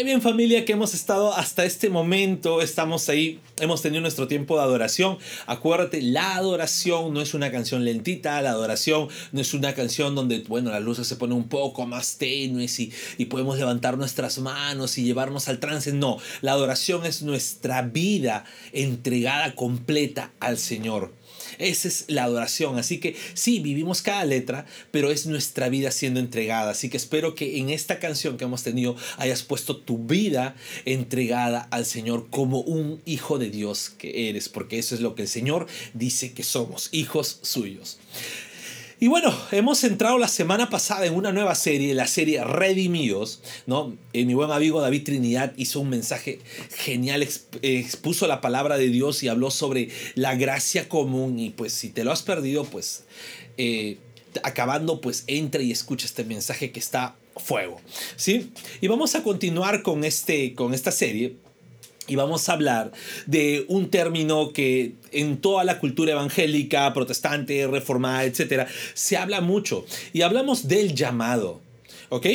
Qué bien familia que hemos estado hasta este momento, estamos ahí, hemos tenido nuestro tiempo de adoración. Acuérdate, la adoración no es una canción lentita, la adoración no es una canción donde, bueno, las luces se ponen un poco más tenues y, y podemos levantar nuestras manos y llevarnos al trance. No, la adoración es nuestra vida entregada completa al Señor. Esa es la adoración. Así que sí, vivimos cada letra, pero es nuestra vida siendo entregada. Así que espero que en esta canción que hemos tenido hayas puesto tu vida entregada al Señor como un hijo de Dios que eres, porque eso es lo que el Señor dice que somos, hijos suyos. Y bueno, hemos entrado la semana pasada en una nueva serie, la serie Redimidos, ¿no? Eh, mi buen amigo David Trinidad hizo un mensaje genial, expuso la palabra de Dios y habló sobre la gracia común y pues si te lo has perdido, pues eh, acabando, pues entra y escucha este mensaje que está fuego, ¿sí? Y vamos a continuar con, este, con esta serie y vamos a hablar de un término que en toda la cultura evangélica, protestante, reformada, etcétera, se habla mucho. Y hablamos del llamado. ¿Ok?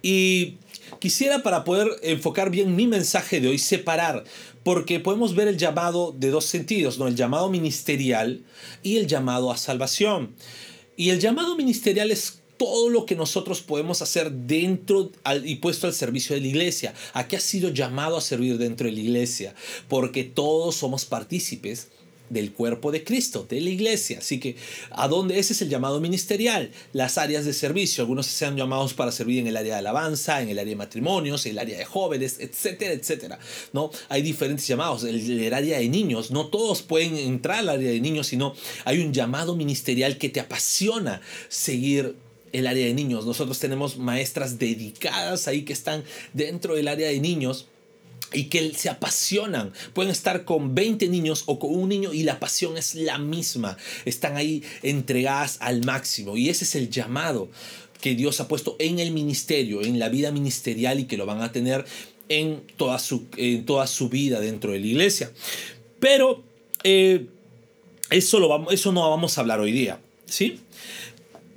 Y quisiera para poder enfocar bien mi mensaje de hoy separar, porque podemos ver el llamado de dos sentidos, ¿no? El llamado ministerial y el llamado a salvación. Y el llamado ministerial es todo lo que nosotros podemos hacer dentro y puesto al servicio de la iglesia. ¿A qué ha sido llamado a servir dentro de la iglesia? Porque todos somos partícipes del cuerpo de Cristo, de la iglesia. Así que, ¿a dónde? Ese es el llamado ministerial, las áreas de servicio. Algunos se han llamados para servir en el área de alabanza, en el área de matrimonios, en el área de jóvenes, etcétera, etcétera. ¿no? Hay diferentes llamados. El área de niños, no todos pueden entrar al área de niños, sino hay un llamado ministerial que te apasiona seguir el área de niños. Nosotros tenemos maestras dedicadas ahí que están dentro del área de niños y que se apasionan. Pueden estar con 20 niños o con un niño y la pasión es la misma. Están ahí entregadas al máximo y ese es el llamado que Dios ha puesto en el ministerio, en la vida ministerial y que lo van a tener en toda su, en toda su vida dentro de la iglesia. Pero eh, eso, lo vamos, eso no vamos a hablar hoy día. ¿sí?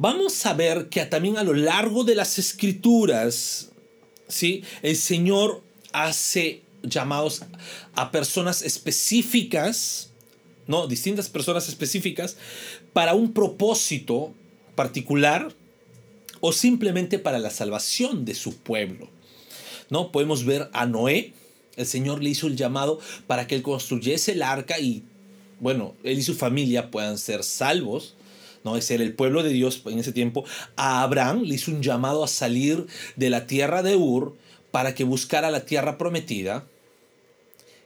Vamos a ver que también a lo largo de las escrituras, ¿sí? el Señor hace llamados a personas específicas, ¿no? distintas personas específicas, para un propósito particular o simplemente para la salvación de su pueblo. ¿no? Podemos ver a Noé, el Señor le hizo el llamado para que él construyese el arca y, bueno, él y su familia puedan ser salvos. ¿No? Es el pueblo de Dios en ese tiempo. A Abraham le hizo un llamado a salir de la tierra de Ur para que buscara la tierra prometida.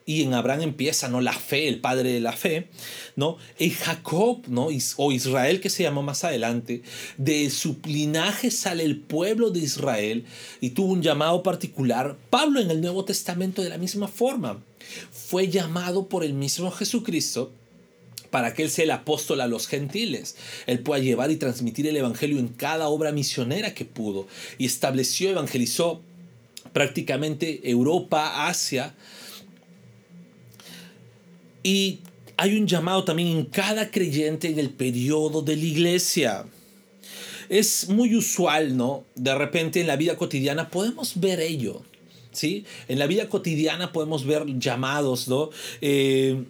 Y en Abraham empieza, ¿no? La fe, el padre de la fe, ¿no? En Jacob, ¿no? O Israel, que se llamó más adelante, de su linaje sale el pueblo de Israel y tuvo un llamado particular. Pablo en el Nuevo Testamento de la misma forma. Fue llamado por el mismo Jesucristo para que Él sea el apóstol a los gentiles. Él pueda llevar y transmitir el Evangelio en cada obra misionera que pudo. Y estableció, evangelizó prácticamente Europa, Asia. Y hay un llamado también en cada creyente en el periodo de la iglesia. Es muy usual, ¿no? De repente en la vida cotidiana podemos ver ello. ¿Sí? En la vida cotidiana podemos ver llamados, ¿no? Eh,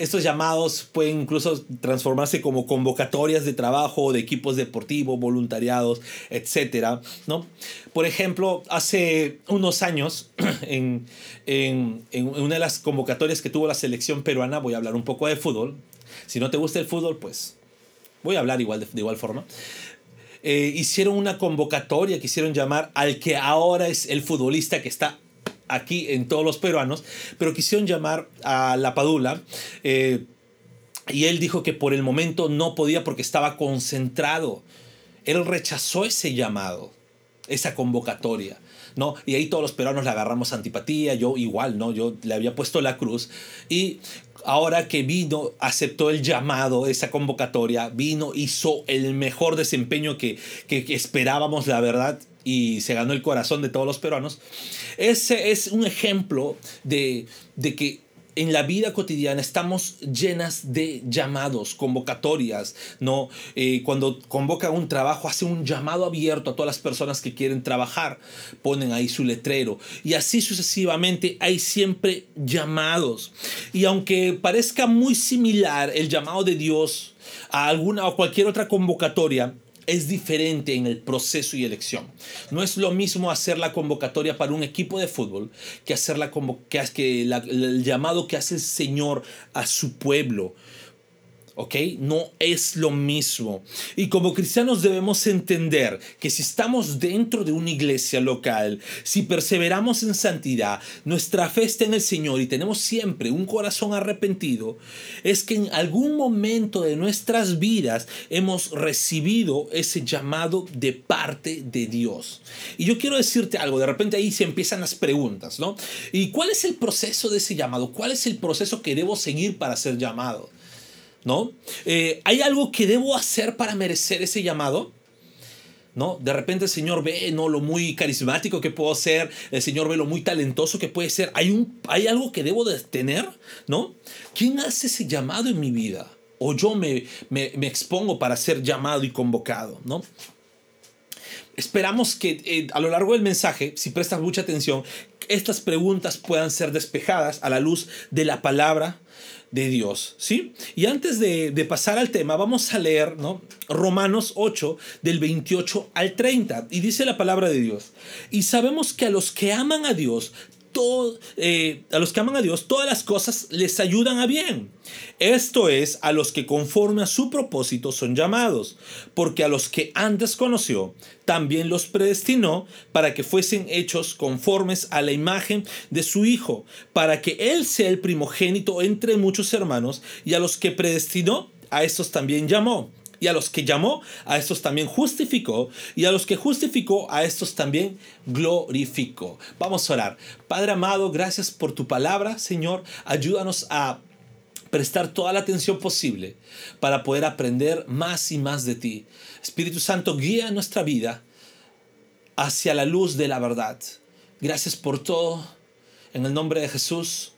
estos llamados pueden incluso transformarse como convocatorias de trabajo de equipos deportivos, voluntariados, etc. ¿no? Por ejemplo, hace unos años, en, en, una de las convocatorias que tuvo la selección peruana, voy a hablar un poco de fútbol. Si no te gusta el fútbol, pues voy a hablar igual de, igual forma. Eh, hicieron una convocatoria, quisieron llamar al que ahora es el futbolista que está aquí en todos los peruanos, pero quisieron llamar a la Padula. Eh, y él dijo que por el momento no podía porque estaba concentrado. Él rechazó ese llamado, esa convocatoria. ¿no? Y ahí todos los peruanos le agarramos antipatía, yo igual, ¿no? Yo le había puesto la cruz. Y ahora que vino, aceptó el llamado, esa convocatoria, vino, hizo el mejor desempeño que, que esperábamos, la verdad y se ganó el corazón de todos los peruanos. Ese es un ejemplo de, de que en la vida cotidiana estamos llenas de llamados, convocatorias, ¿no? Eh, cuando convoca un trabajo, hace un llamado abierto a todas las personas que quieren trabajar, ponen ahí su letrero y así sucesivamente hay siempre llamados. Y aunque parezca muy similar el llamado de Dios a alguna o cualquier otra convocatoria, es diferente en el proceso y elección. No es lo mismo hacer la convocatoria para un equipo de fútbol que hacer la, que, el llamado que hace el Señor a su pueblo ¿ok? No es lo mismo. Y como cristianos debemos entender que si estamos dentro de una iglesia local, si perseveramos en santidad, nuestra fe está en el Señor y tenemos siempre un corazón arrepentido, es que en algún momento de nuestras vidas hemos recibido ese llamado de parte de Dios. Y yo quiero decirte algo, de repente ahí se empiezan las preguntas, ¿no? ¿Y cuál es el proceso de ese llamado? ¿Cuál es el proceso que debo seguir para ser llamado? ¿No? Eh, ¿Hay algo que debo hacer para merecer ese llamado? ¿No? De repente el Señor ve ¿no? lo muy carismático que puedo ser, el Señor ve lo muy talentoso que puede ser. ¿Hay, un, hay algo que debo de tener? ¿No? ¿Quién hace ese llamado en mi vida? ¿O yo me, me, me expongo para ser llamado y convocado? ¿no? Esperamos que eh, a lo largo del mensaje, si prestas mucha atención, estas preguntas puedan ser despejadas a la luz de la palabra de Dios, ¿sí? Y antes de, pasar al tema, vamos a leer, ¿no? Romanos 8, del 28 al 30, y dice la palabra de Dios. Y sabemos que a los que aman a Dios, eh, a los que aman a Dios, todas las cosas les ayudan a bien. Esto es, a los que conforme a su propósito son llamados, porque a los que antes conoció, también los predestinó para que fuesen hechos conformes a la imagen de su Hijo, para que Él sea el primogénito entre muchos hermanos, y a los que predestinó, a estos también llamó y a los que llamó, a estos también justificó, y a los que justificó, a estos también glorificó. Vamos a orar. Padre amado, gracias por tu palabra, Señor. Ayúdanos a prestar toda la atención posible para poder aprender más y más de ti. Espíritu Santo, guía nuestra vida hacia la luz de la verdad. Gracias por todo. En el nombre de Jesús.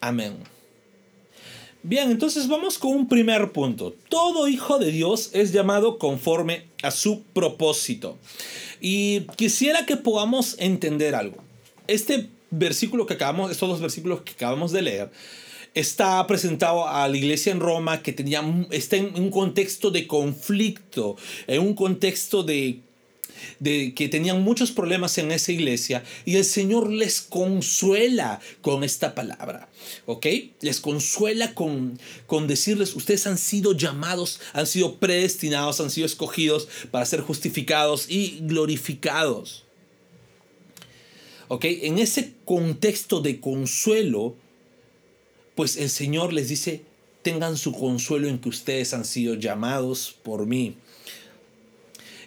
Amén. Bien, entonces vamos con un primer punto. Todo hijo de Dios es llamado conforme a su propósito. Y quisiera que podamos entender algo. Este versículo que acabamos, estos dos versículos que acabamos de leer, está presentado a la iglesia en Roma que tenía, está en un contexto de conflicto, en un contexto de de que tenían muchos problemas en esa iglesia y el Señor les consuela con esta palabra, ¿ok? Les consuela con, con decirles, ustedes han sido llamados, han sido predestinados, han sido escogidos para ser justificados y glorificados. ¿Ok? En ese contexto de consuelo, pues el Señor les dice, tengan su consuelo en que ustedes han sido llamados por mí.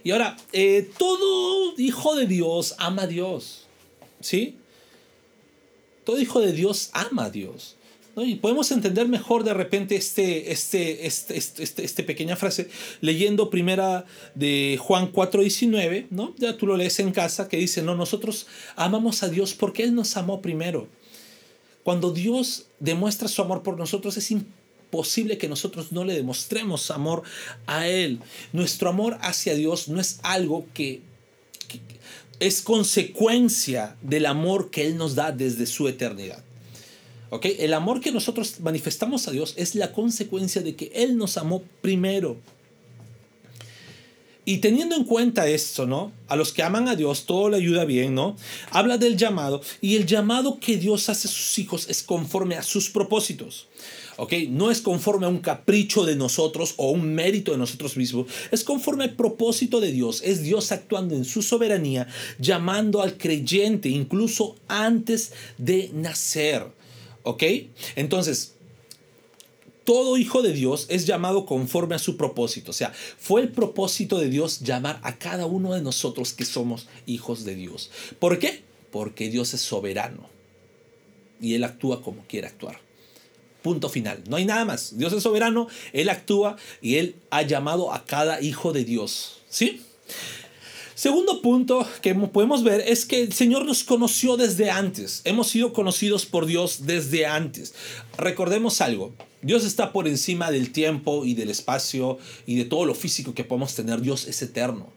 Y ahora, eh, todo hijo de Dios ama a Dios. ¿Sí? Todo hijo de Dios ama a Dios. Y podemos entender mejor de repente este, este, este, este, este, este pequeña frase leyendo primera de Juan 4.19, ¿no? Ya tú lo lees en casa, que dice, no, nosotros amamos a Dios porque Él nos amó primero. Cuando Dios demuestra su amor por nosotros es importante posible que nosotros no le demostremos amor a Él. Nuestro amor hacia Dios no es algo que, es consecuencia del amor que Él nos da desde su eternidad. ¿Okay? El amor que nosotros manifestamos a Dios es la consecuencia de que Él nos amó primero. Y teniendo en cuenta esto, ¿no? A los que aman a Dios, todo le ayuda bien, ¿no? Habla del llamado y el llamado que Dios hace a sus hijos es conforme a sus propósitos. ¿Ok? No es conforme a un capricho de nosotros o un mérito de nosotros mismos, es conforme al propósito de Dios, es Dios actuando en su soberanía, llamando al creyente incluso antes de nacer, ¿ok? Entonces, todo hijo de Dios es llamado conforme a su propósito. O sea, fue el propósito de Dios llamar a cada uno de nosotros que somos hijos de Dios. ¿Por qué? Porque Dios es soberano y Él actúa como quiere actuar. Punto final. No hay nada más. Dios es soberano, Él actúa y Él ha llamado a cada hijo de Dios. ¿Sí? Segundo punto que podemos ver es que el Señor nos conoció desde antes. Hemos sido conocidos por Dios desde antes. Recordemos algo. Dios está por encima del tiempo y del espacio y de todo lo físico que podemos tener. Dios es eterno.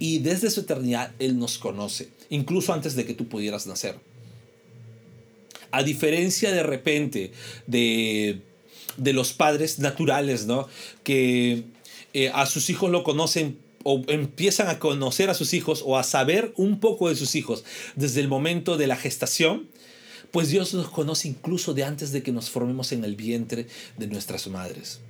Y desde su eternidad Él nos conoce, incluso antes de que tú pudieras nacer. A diferencia de repente de, de los padres naturales, ¿no? Que eh, a sus hijos lo conocen o empiezan a conocer a sus hijos o a saber un poco de sus hijos desde el momento de la gestación, pues Dios nos conoce incluso de antes de que nos formemos en el vientre de nuestras madres.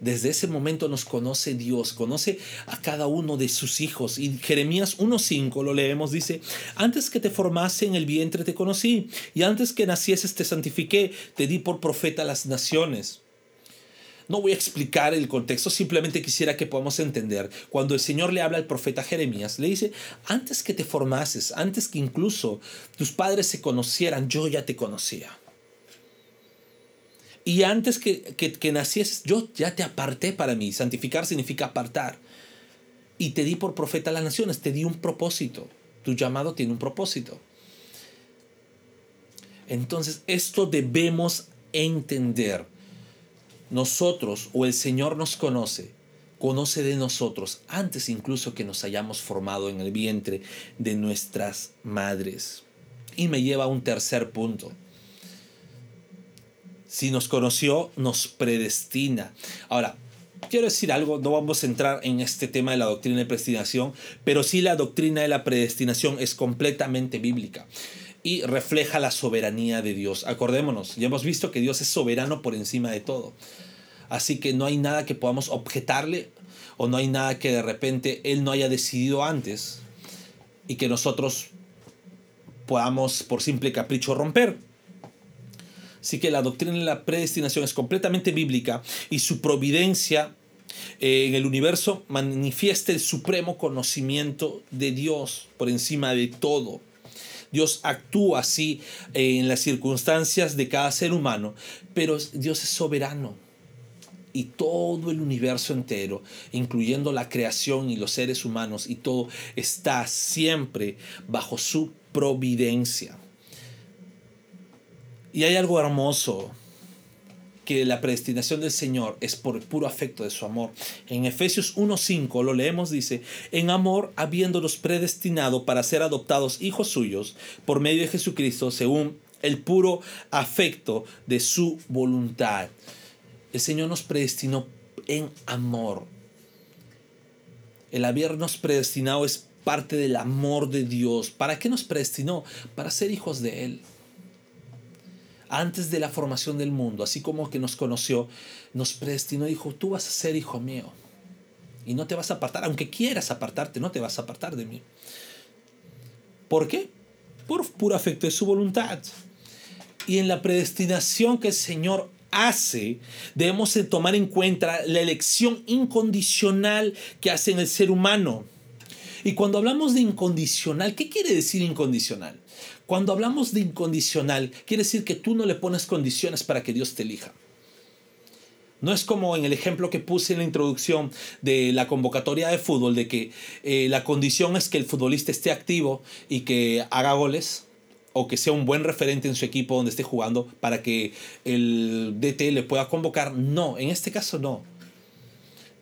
Desde ese momento nos conoce Dios, conoce a cada uno de sus hijos. Y Jeremías 1.5 lo leemos, dice, antes que te formase en el vientre te conocí, y antes que nacieses te santifiqué, te di por profeta a las naciones. No voy a explicar el contexto, simplemente quisiera que podamos entender. Cuando el Señor le habla al profeta Jeremías, le dice, antes que te formases, antes que incluso tus padres se conocieran, yo ya te conocía. Y antes que, que, que nacieses, yo ya te aparté para mí. Santificar significa apartar. Y te di por profeta a las naciones, te di un propósito. Tu llamado tiene un propósito. Entonces, esto debemos entender nosotros o el Señor nos conoce, conoce de nosotros antes incluso que nos hayamos formado en el vientre de nuestras madres. Y me lleva a un tercer punto. Si nos conoció, nos predestina. Ahora, quiero decir algo, no vamos a entrar en este tema de la doctrina de predestinación, pero sí la doctrina de la predestinación es completamente bíblica y refleja la soberanía de Dios. Acordémonos, ya hemos visto que Dios es soberano por encima de todo. Así que no hay nada que podamos objetarle o no hay nada que de repente Él no haya decidido antes y que nosotros podamos por simple capricho romper. Así que la doctrina de la predestinación es completamente bíblica y su providencia eh, en el universo manifiesta el supremo conocimiento de Dios por encima de todo. Dios actúa así eh, en las circunstancias de cada ser humano, pero Dios es soberano. Y todo el universo entero, incluyendo la creación y los seres humanos y todo, está siempre bajo su providencia. Y hay algo hermoso que la predestinación del Señor es por el puro afecto de su amor. En Efesios 1.5 lo leemos, dice, en amor habiéndolos predestinado para ser adoptados hijos suyos por medio de Jesucristo según el puro afecto de su voluntad. El Señor nos predestinó en amor. El habernos predestinado es parte del amor de Dios. ¿Para qué nos predestinó? Para ser hijos de Él antes de la formación del mundo, así como que nos conoció, nos predestinó y dijo, tú vas a ser hijo mío. Y no te vas a apartar, aunque quieras apartarte, no te vas a apartar de mí. ¿Por qué? Por puro afecto de su voluntad. Y en la predestinación que el Señor hace, debemos tomar en cuenta la elección incondicional que hace en el ser humano. Y cuando hablamos de incondicional, ¿qué quiere decir incondicional? Cuando hablamos de incondicional, quiere decir que tú no le pones condiciones para que Dios te elija. No es como en el ejemplo que puse en la introducción de la convocatoria de fútbol, de que eh, la condición es que el futbolista esté activo y que haga goles o que sea un buen referente en su equipo donde esté jugando para que el DT le pueda convocar. No, en este caso no.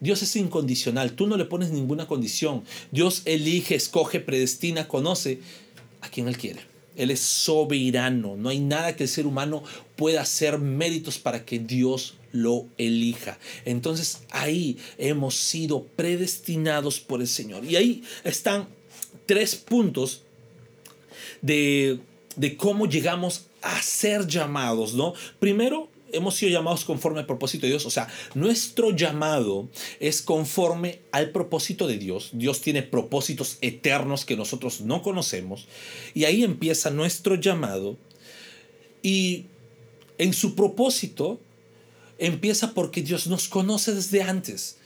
Dios es incondicional, tú no le pones ninguna condición. Dios elige, escoge, predestina, conoce a quien Él quiere. Él es soberano. No hay nada que el ser humano pueda hacer méritos para que Dios lo elija. Entonces ahí hemos sido predestinados por el Señor. Y ahí están tres puntos de, de cómo llegamos a ser llamados, ¿no? Primero, hemos sido llamados conforme al propósito de Dios. O sea, nuestro llamado es conforme al propósito de Dios. Dios tiene propósitos eternos que nosotros no conocemos. Y ahí empieza nuestro llamado. Y en su propósito empieza porque Dios nos conoce desde antes.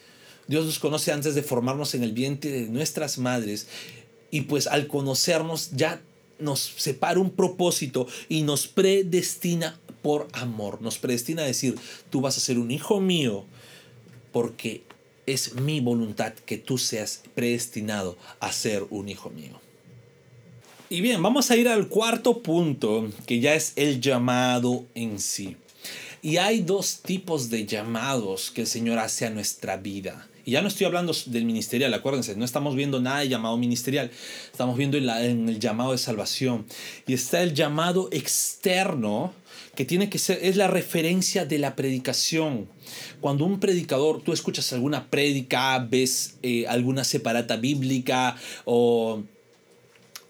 Dios nos conoce antes de formarnos en el vientre de nuestras madres. Y pues al conocernos ya nos separa un propósito y nos predestina por amor. Nos predestina a decir, tú vas a ser un hijo mío porque es mi voluntad que tú seas predestinado a ser un hijo mío. Y bien, vamos a ir al cuarto punto, que ya es el llamado en sí. Y hay dos tipos de llamados que el Señor hace a nuestra vida. Ya no estoy hablando del ministerial, acuérdense, no estamos viendo nada de llamado ministerial, estamos viendo en, el llamado de salvación. Y está el llamado externo, que tiene que ser, es la referencia de la predicación. Cuando un predicador, tú escuchas alguna prédica, ves eh, alguna separata bíblica o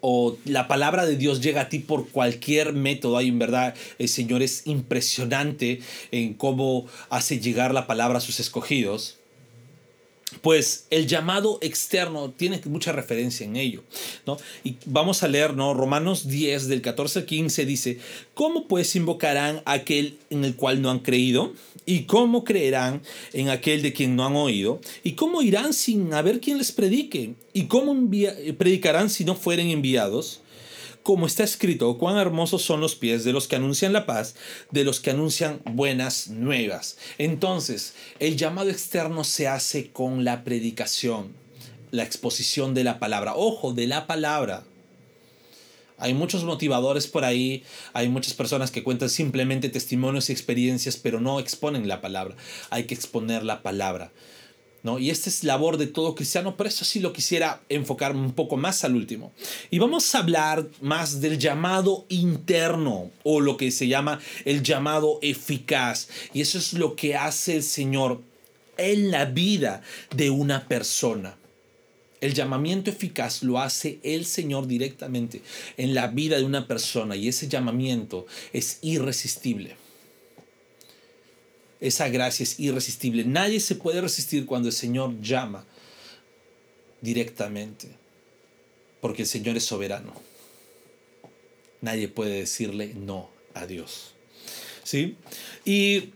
o la palabra de Dios llega a ti por cualquier método. Hay en verdad, el Señor es impresionante en cómo hace llegar la palabra a sus escogidos pues el llamado externo tiene mucha referencia en ello, ¿no? Y vamos a leer, ¿no? Romanos 10 del 14 al 15 dice, ¿cómo pues invocarán aquel en el cual no han creído? ¿Y cómo creerán en aquel de quien no han oído? ¿Y cómo irán sin haber quien les predique? ¿Y cómo predicarán si no fueren enviados? Como está escrito, cuán hermosos son los pies de los que anuncian la paz, de los que anuncian buenas nuevas. Entonces, el llamado externo se hace con la predicación, la exposición de la palabra. Ojo, de la palabra. Hay muchos motivadores por ahí, hay muchas personas que cuentan simplemente testimonios y experiencias, pero no exponen la palabra. Hay que exponer la palabra. ¿No? Y esta es labor de todo cristiano, pero eso sí lo quisiera enfocar un poco más al último. Y vamos a hablar más del llamado interno o lo que se llama el llamado eficaz. Y eso es lo que hace el Señor en la vida de una persona. El llamamiento eficaz lo hace el Señor directamente en la vida de una persona y ese llamamiento es irresistible esa gracia es irresistible. Nadie se puede resistir cuando el Señor llama directamente, porque el Señor es soberano. Nadie puede decirle no a Dios. ¿Sí? Y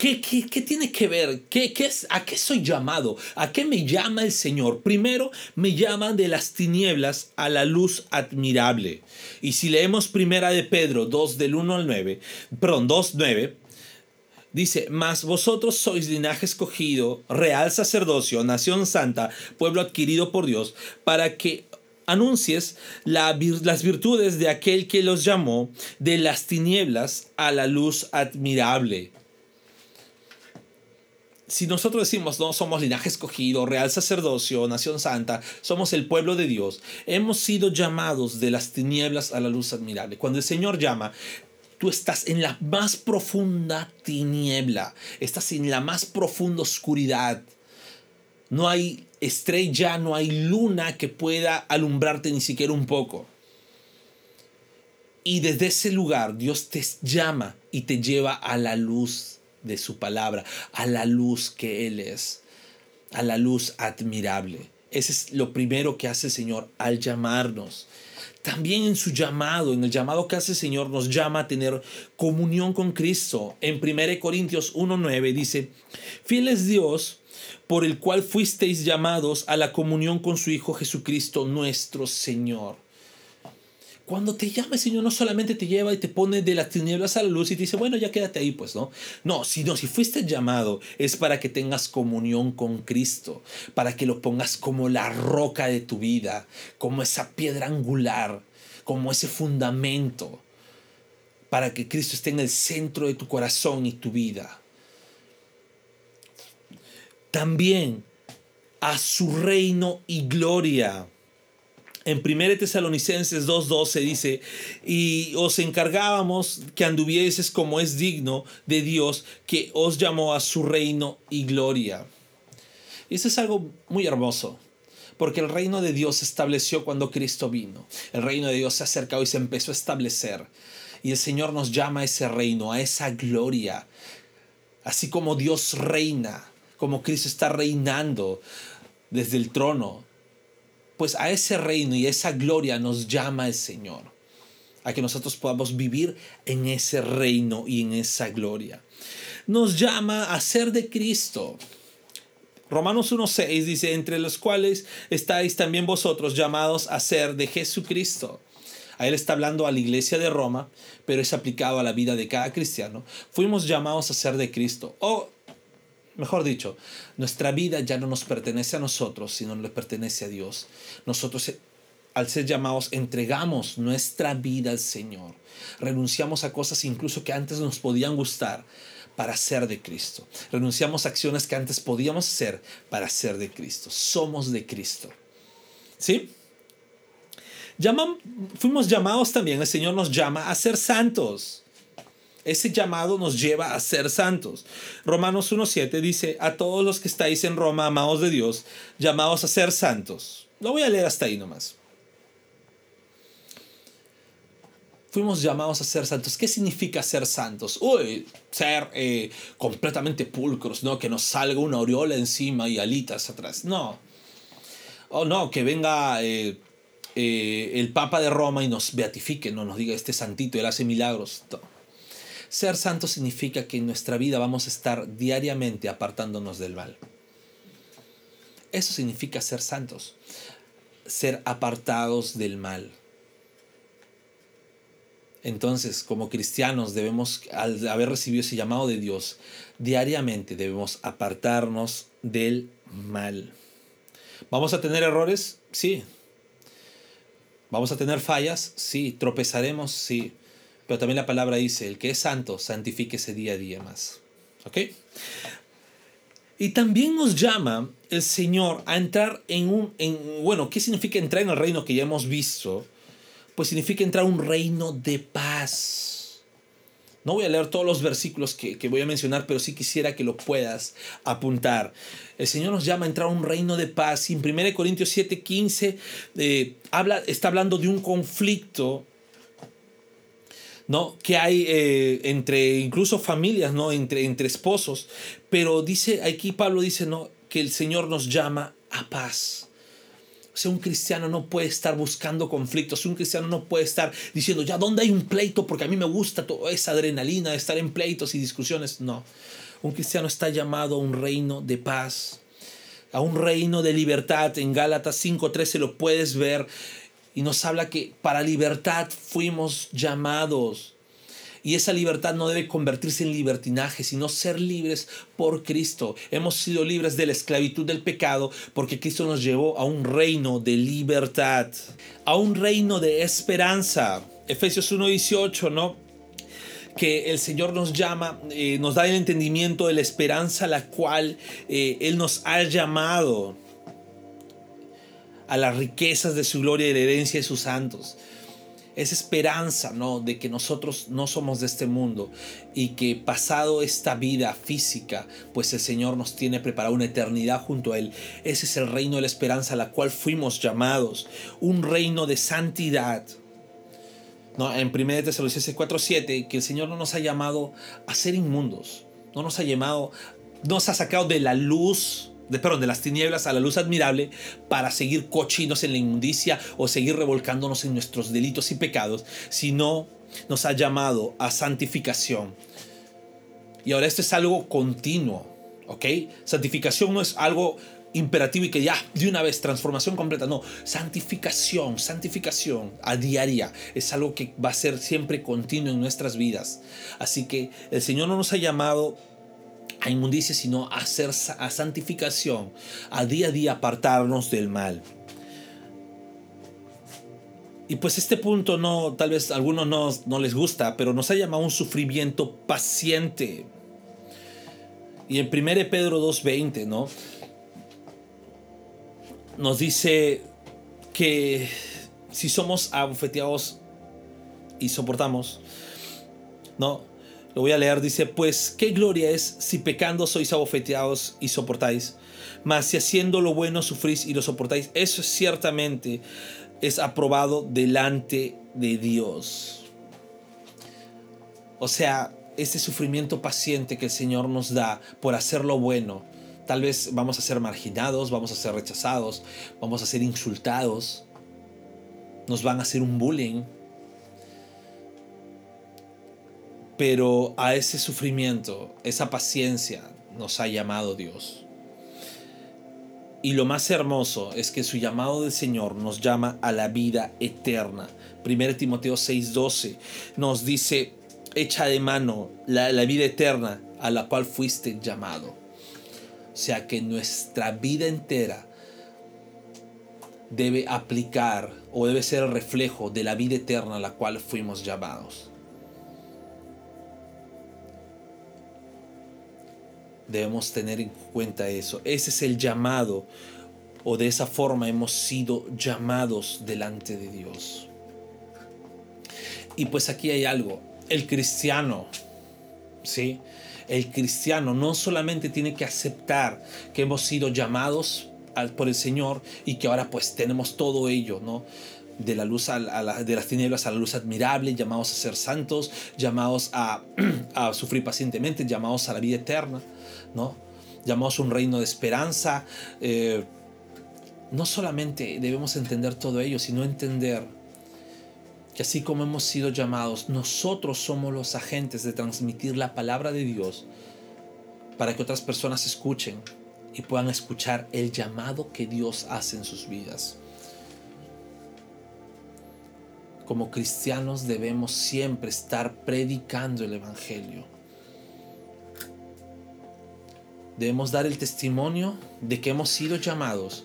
¿Qué, qué, tiene que ver? ¿Qué, qué es, ¿A qué soy llamado? ¿A qué me llama el Señor? Primero, me llama de las tinieblas a la luz admirable. Y si leemos primera de Pedro 2 del 1 al 9, perdón, 2, 9, Dice, mas vosotros sois linaje escogido, real sacerdocio, nación santa, pueblo adquirido por Dios, para que anuncies las virtudes de aquel que los llamó de las tinieblas a la luz admirable. Si nosotros decimos, no, somos linaje escogido, real sacerdocio, nación santa, somos el pueblo de Dios, hemos sido llamados de las tinieblas a la luz admirable. Cuando el Señor llama, tú estás en la más profunda tiniebla, estás en la más profunda oscuridad. No hay estrella, no hay luna que pueda alumbrarte ni siquiera un poco. Y desde ese lugar Dios te llama y te lleva a la luz de su palabra, a la luz que Él es, a la luz admirable. Ese es lo primero que hace el Señor al llamarnos también en su llamado, en el llamado que hace el Señor, nos llama a tener comunión con Cristo. En 1 Corintios 1.9 dice, fiel es Dios por el cual fuisteis llamados a la comunión con su Hijo Jesucristo nuestro Señor. Cuando te llama Señor no solamente te lleva y te pone de las tinieblas a la luz y te dice, bueno, ya quédate ahí, pues, ¿no? No, sino si fuiste llamado es para que tengas comunión con Cristo, para que lo pongas como la roca de tu vida, como esa piedra angular, como ese fundamento, para que Cristo esté en el centro de tu corazón y tu vida. También a su reino y gloria en 1 Tesalonicenses 2.12 dice, y os encargábamos que anduvieses como es digno de Dios, que os llamó a su reino y gloria. Y eso es algo muy hermoso, porque el reino de Dios se estableció cuando Cristo vino. El reino de Dios se ha acercado y se empezó a establecer. Y el Señor nos llama a ese reino, a esa gloria. Así como Dios reina, como Cristo está reinando desde el trono, pues a ese reino y esa gloria nos llama el Señor, a que nosotros podamos vivir en ese reino y en esa gloria. Nos llama a ser de Cristo. Romanos 1.6 dice, entre los cuales estáis también vosotros llamados a ser de Jesucristo. A él está hablando a la iglesia de Roma, pero es aplicado a la vida de cada cristiano. Fuimos llamados a ser de Cristo. O Mejor dicho, nuestra vida ya no nos pertenece a nosotros, sino le pertenece a Dios. Nosotros, eh, al ser llamados, entregamos nuestra vida al Señor. Renunciamos a cosas incluso que antes nos podían gustar para ser de Cristo. Renunciamos a acciones que antes podíamos hacer para ser de Cristo. Somos de Cristo. ¿Sí? fuimos llamados también, el Señor nos llama a ser santos. Ese llamado nos lleva a ser santos. Romanos 1.7 dice, a todos los que estáis en Roma, amados de Dios, llamados a ser santos. Lo voy a leer hasta ahí nomás. Fuimos llamados a ser santos. ¿Qué significa ser santos? Uy, ser eh, completamente pulcros, ¿no? Que nos salga una aureola encima y alitas atrás. No. O no, que venga eh, eh, el Papa de Roma y nos beatifique, no nos diga este santito, él hace milagros. Ser santo significa que en nuestra vida vamos a estar diariamente apartándonos del mal. Eso significa ser santos, ser apartados del mal. Entonces, como cristianos debemos, al haber recibido ese llamado de Dios, diariamente debemos apartarnos del mal. ¿Vamos a tener errores? Sí, ¿Vamos a tener fallas? Sí. ¿Tropezaremos? Sí. Pero también la palabra dice, el que es santo, santifíquese día a día más. ¿Ok? Y también nos llama el Señor a entrar en un... En, bueno, ¿qué significa entrar en el reino que ya hemos visto? Pues significa entrar un reino de paz. No voy a leer todos los versículos que, voy a mencionar, pero sí quisiera que lo puedas apuntar. El Señor nos llama a entrar a un reino de paz. Y en 1 Corintios 7, 15 eh, habla, está hablando de un conflicto ¿no? que hay eh, entre incluso familias, ¿no? entre, entre esposos. Pero dice, aquí Pablo dice ¿no? que el Señor nos llama a paz. O sea, un cristiano no puede estar buscando conflictos, un cristiano no puede estar diciendo, ya, ¿dónde hay un pleito? Porque a mí me gusta toda esa adrenalina de estar en pleitos y discusiones. No, un cristiano está llamado a un reino de paz, a un reino de libertad. En Gálatas 5.13 lo puedes ver y nos habla que para libertad fuimos llamados. Y esa libertad no debe convertirse en libertinaje, sino ser libres por Cristo. Hemos sido libres de la esclavitud del pecado porque Cristo nos llevó a un reino de libertad, a un reino de esperanza. Efesios 1.18, ¿no? que el Señor nos llama, eh, nos da el entendimiento de la esperanza a la cual eh, Él nos ha llamado a las riquezas de su gloria y la herencia de sus santos esa esperanza, ¿no? De que nosotros no somos de este mundo y que pasado esta vida física, pues el Señor nos tiene preparado una eternidad junto a Él. Ese es el reino de la esperanza a la cual fuimos llamados, un reino de santidad. ¿No? En 1 Tesalonicenses 4:7, que el Señor no nos ha llamado a ser inmundos, no nos ha llamado, nos ha sacado de la luz de, perdón, de las tinieblas a la luz admirable para seguir cochinos en la inmundicia o seguir revolcándonos en nuestros delitos y pecados, sino nos ha llamado a santificación. Y ahora esto es algo continuo, ¿ok? Santificación no es algo imperativo y que ya de una vez transformación completa, no, santificación, santificación a diaria es algo que va a ser siempre continuo en nuestras vidas. Así que el Señor no nos ha llamado a inmundicia, sino a, hacer, a santificación, a día a día apartarnos del mal. Y pues este punto no, tal vez a algunos no, no les gusta, pero nos ha llamado un sufrimiento paciente. Y en 1 Pedro 2.20, ¿no? Nos dice que si somos abofeteados y soportamos, ¿no? Lo voy a leer, dice, pues qué gloria es si pecando sois abofeteados y soportáis, mas si haciendo lo bueno sufrís y lo soportáis, eso ciertamente es aprobado delante de Dios. O sea, este sufrimiento paciente que el Señor nos da por hacer lo bueno, tal vez vamos a ser marginados, vamos a ser rechazados, vamos a ser insultados, nos van a hacer un bullying, Pero a ese sufrimiento, esa paciencia nos ha llamado Dios. Y lo más hermoso es que su llamado del Señor nos llama a la vida eterna. 1 Timoteo 6:12 nos dice, echa de mano la, vida eterna a la cual fuiste llamado. O sea que nuestra vida entera debe aplicar o debe ser el reflejo de la vida eterna a la cual fuimos llamados. Debemos tener en cuenta eso. Ese es el llamado o de esa forma hemos sido llamados delante de Dios. Y pues aquí hay algo. El cristiano, ¿sí? El cristiano no solamente tiene que aceptar que hemos sido llamados por el Señor y que ahora pues tenemos todo ello, ¿no? De, la luz a, de las tinieblas a la luz admirable, llamados a ser santos, llamados a, a sufrir pacientemente, llamados a la vida eterna, ¿no? Llamados a un reino de esperanza. Eh, no solamente debemos entender todo ello, sino entender que así como hemos sido llamados, nosotros somos los agentes de transmitir la palabra de Dios para que otras personas escuchen y puedan escuchar el llamado que Dios hace en sus vidas. Como cristianos debemos siempre estar predicando el Evangelio. Debemos dar el testimonio de que hemos sido llamados,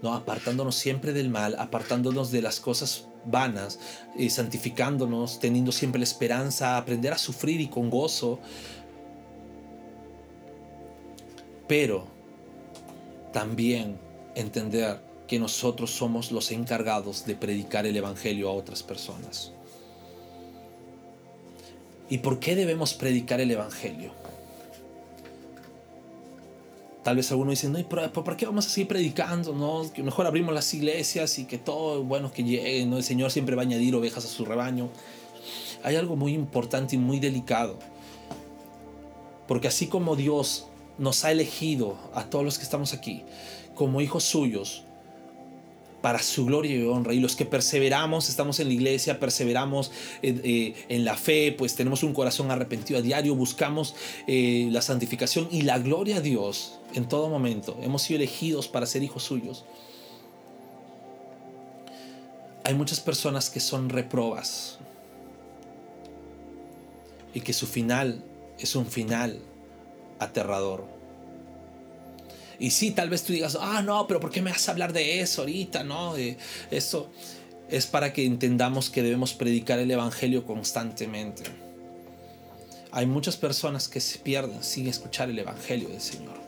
no apartándonos siempre del mal, apartándonos de las cosas vanas, y santificándonos, teniendo siempre la esperanza, aprender a sufrir y con gozo, pero también entender que nosotros somos los encargados de predicar el Evangelio a otras personas. ¿Y por qué debemos predicar el Evangelio? Tal vez alguno dice, no, pero ¿por qué vamos a seguir predicando? No, que mejor abrimos las iglesias y que todo, bueno, que llegue, ¿no? El Señor siempre va a añadir ovejas a su rebaño. Hay algo muy importante y muy delicado. Porque así como Dios nos ha elegido a todos los que estamos aquí como hijos suyos para su gloria y honra. Y los que perseveramos, estamos en la iglesia, perseveramos en, eh, la fe, pues tenemos un corazón arrepentido a diario, buscamos eh, la santificación y la gloria a Dios en todo momento. Hemos sido elegidos para ser hijos suyos. Hay muchas personas que son reprobas y que su final es un final aterrador. Y sí, tal vez tú digas, ah, no, pero ¿por qué me vas a hablar de eso ahorita? No, eso es para que entendamos que debemos predicar el Evangelio constantemente. Hay muchas personas que se pierden sin escuchar el Evangelio del Señor.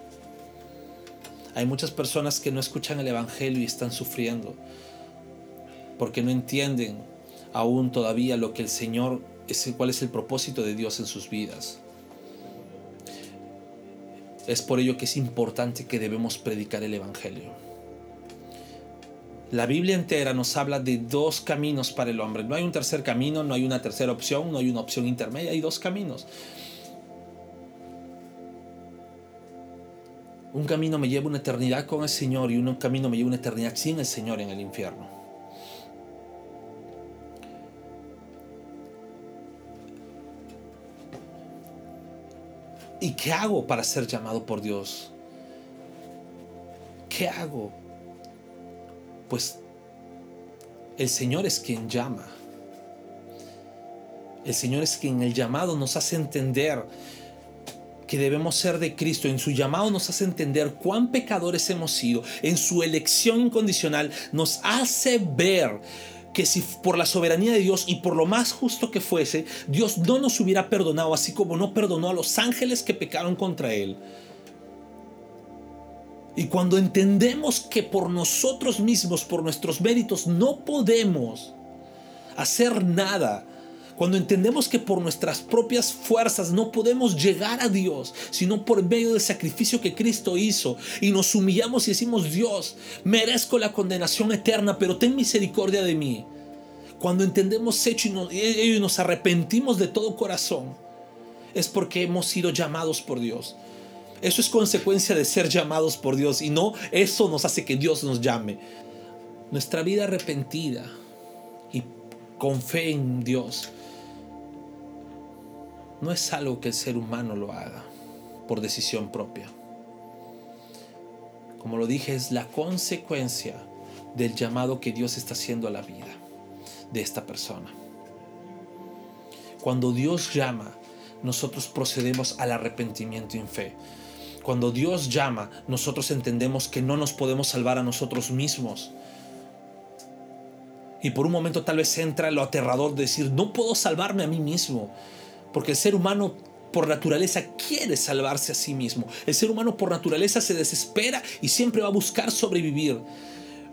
Hay muchas personas que no escuchan el Evangelio y están sufriendo porque no entienden aún todavía lo que el Señor, es, cuál es el propósito de Dios en sus vidas. Es por ello que es importante que debemos predicar el Evangelio. La Biblia entera nos habla de dos caminos para el hombre. No hay un tercer camino, no hay una tercera opción, no hay una opción intermedia, hay dos caminos. Un camino me lleva una eternidad con el Señor y un camino me lleva una eternidad sin el Señor en el infierno. ¿Y qué hago para ser llamado por Dios? ¿Qué hago? Pues el Señor es quien llama. El Señor es quien el llamado nos hace entender que debemos ser de Cristo. En su llamado nos hace entender cuán pecadores hemos sido. En su elección incondicional nos hace ver que si por la soberanía de Dios y por lo más justo que fuese, Dios no nos hubiera perdonado, así como no perdonó a los ángeles que pecaron contra Él. Y cuando entendemos que por nosotros mismos, por nuestros méritos, no podemos hacer nada, cuando entendemos que por nuestras propias fuerzas no podemos llegar a Dios, sino por medio del sacrificio que Cristo hizo, y nos humillamos y decimos, Dios, merezco la condenación eterna, pero ten misericordia de mí. Cuando entendemos hecho y nos, y nos arrepentimos de todo corazón, es porque hemos sido llamados por Dios. Eso es consecuencia de ser llamados por Dios y no eso nos hace que Dios nos llame. Nuestra vida arrepentida y con fe en Dios no es algo que el ser humano lo haga por decisión propia. Como lo dije, es la consecuencia del llamado que Dios está haciendo a la vida de esta persona. Cuando Dios llama, nosotros procedemos al arrepentimiento en fe. Cuando Dios llama, nosotros entendemos que no nos podemos salvar a nosotros mismos. Y por un momento tal vez entra lo aterrador de decir, no puedo salvarme a mí mismo. Porque el ser humano por naturaleza quiere salvarse a sí mismo. El ser humano por naturaleza se desespera y siempre va a buscar sobrevivir.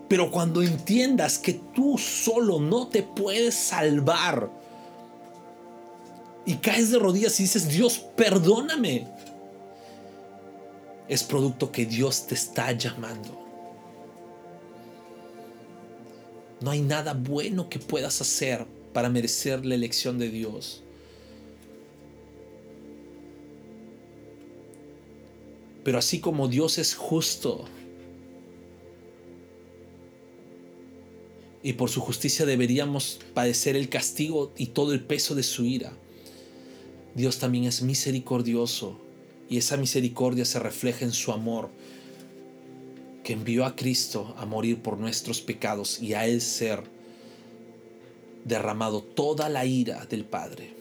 Pero cuando entiendas que tú solo no te puedes salvar y caes de rodillas y dices, Dios, perdóname, es producto que Dios te está llamando. No hay nada bueno que puedas hacer para merecer la elección de Dios. Pero así como Dios es justo y por su justicia deberíamos padecer el castigo y todo el peso de su ira, Dios también es misericordioso y esa misericordia se refleja en su amor que envió a Cristo a morir por nuestros pecados y a Él ser derramado toda la ira del Padre.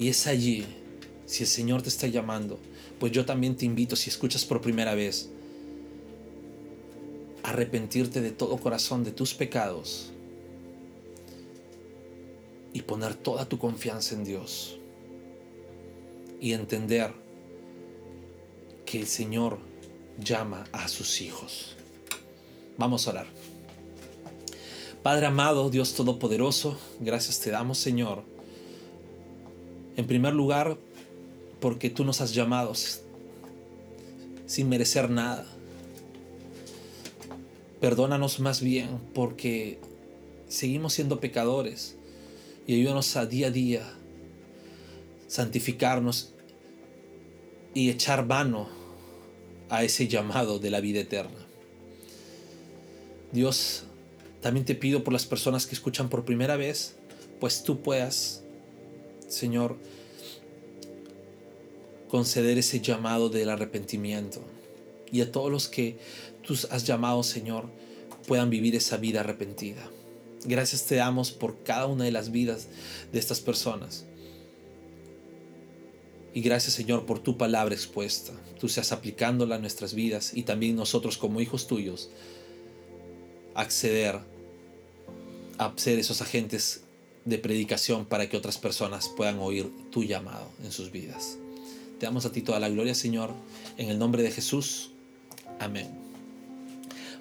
Y es allí, si el Señor te está llamando, pues yo también te invito, si escuchas por primera vez, a arrepentirte de todo corazón de tus pecados y poner toda tu confianza en Dios y entender que el Señor llama a sus hijos. Vamos a orar. Padre amado, Dios Todopoderoso, gracias te damos Señor en primer lugar, porque tú nos has llamado sin merecer nada. Perdónanos más bien porque seguimos siendo pecadores y ayúdanos a día a día santificarnos y echar mano a ese llamado de la vida eterna. Dios, también te pido por las personas que escuchan por primera vez, pues tú puedas Señor, conceder ese llamado del arrepentimiento. Y a todos los que tú has llamado, Señor, puedan vivir esa vida arrepentida. Gracias te damos por cada una de las vidas de estas personas. Y gracias Señor por tu palabra expuesta. Tú seas aplicándola a nuestras vidas y también nosotros como hijos tuyos acceder a ser esos agentes de predicación para que otras personas puedan oír tu llamado en sus vidas. Te damos a ti toda la gloria, Señor, en el nombre de Jesús. Amén.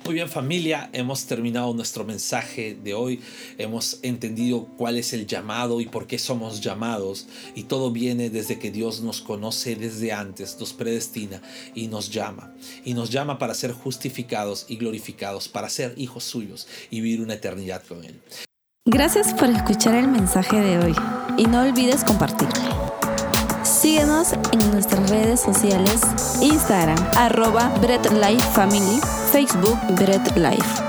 Muy bien familia, hemos terminado nuestro mensaje de hoy, hemos entendido cuál es el llamado y por qué somos llamados y todo viene desde que Dios nos conoce desde antes, nos predestina y nos llama. Y nos llama para ser justificados y glorificados, para ser hijos suyos y vivir una eternidad con Él. Gracias por escuchar el mensaje de hoy y no olvides compartirlo. Síguenos en nuestras redes sociales, Instagram, arroba Bread Life Family, Facebook Bread Life.